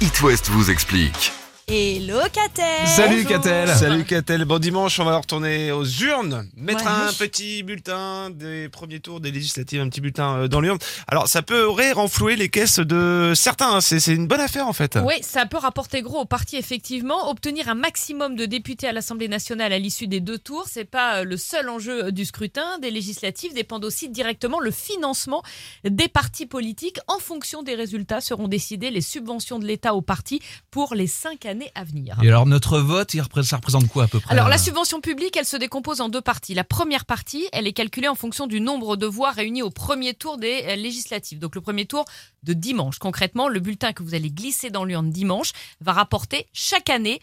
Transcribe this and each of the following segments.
It West vous explique. Hello Catel Salut Catel Salut Catel, bon dimanche, on va retourner aux urnes, mettre Ouais. un petit bulletin des premiers tours des législatives, un petit bulletin euh, dans l'urne. Alors ça peut aurait renflouer les caisses de certains, c'est c'est une bonne affaire en fait. Oui, ça peut rapporter gros au parti effectivement. Obtenir un maximum de députés à l'Assemblée nationale à l'issue des deux tours, c'est pas euh, le seul enjeu euh, du scrutin. Des législatives dépendent aussi directement le financement des partis politiques. En fonction des résultats, seront décidées les subventions de l'État aux partis pour les cinq années à venir. Et alors notre vote, ça représente quoi à peu près Alors euh, la subvention publique, elle se décompose en deux parties. La première partie, elle est calculée en fonction du nombre de voix réunies au premier tour des euh, législatives. Donc le premier tour de dimanche. Concrètement, le bulletin que vous allez glisser dans l'urne dimanche va rapporter chaque année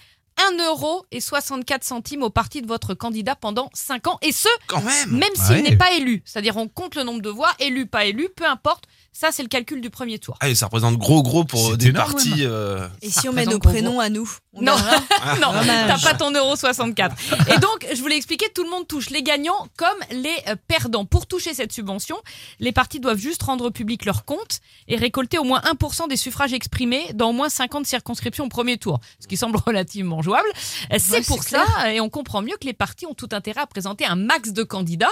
1 euro et 64 centimes au parti de votre candidat pendant 5 ans. Et ce, Quand même même s'il Ouais. n'est pas élu. C'est-à-dire on compte le nombre de voix, élu, pas élu, peu importe. Ça, c'est le calcul du premier tour. Ah, et ça représente gros gros pour des énorme, partis. euh, Et Ça si on met nos prénoms à nous on Non. non, Dommage. t'as pas ton euro 64. Et donc, je voulais expliquer, tout le monde touche, les gagnants comme les euh, perdants. Pour toucher cette subvention, les partis doivent juste rendre public leur compte et récolter au moins 1% des suffrages exprimés dans au moins 50 circonscriptions au premier tour, ce qui semble relativement jouable. C'est Ouais, pour ça, et on comprend mieux que les partis ont tout intérêt à présenter un max de candidats.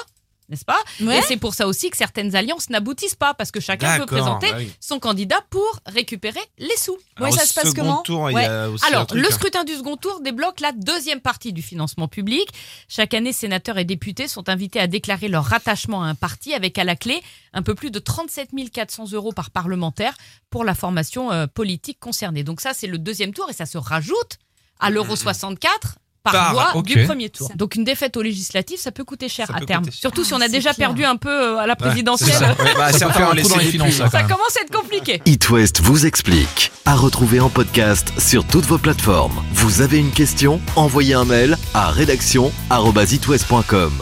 N'est-ce pas? Ouais. Et c'est pour ça aussi que certaines alliances n'aboutissent pas, parce que chacun peut présenter bah oui. son candidat pour récupérer les sous. Ouais, Alors, ça se passe second comment? tour, il y a aussi un Alors, truc, le hein. scrutin du second tour débloque la deuxième partie du financement public. Chaque année, sénateurs et députés sont invités à déclarer leur rattachement à un parti avec à la clé un peu plus de 37 400 euros par parlementaire pour la formation euh, politique concernée. Donc ça, c'est le deuxième tour et ça se rajoute à l'euro 64 par, Par- voix ok. du premier tour. Donc une défaite aux législatives, ça peut coûter cher Ça à terme. cher. Surtout si on Ah, a c'est déjà clair. perdu un peu euh, à la Ouais, présidentielle. ça. Ouais, bah, Ça faire les finances, ça, ça commence à être compliqué. It West vous explique. À retrouver en podcast sur toutes vos plateformes. Vous avez une question? Envoyez un mail à rédaction@itwest.com.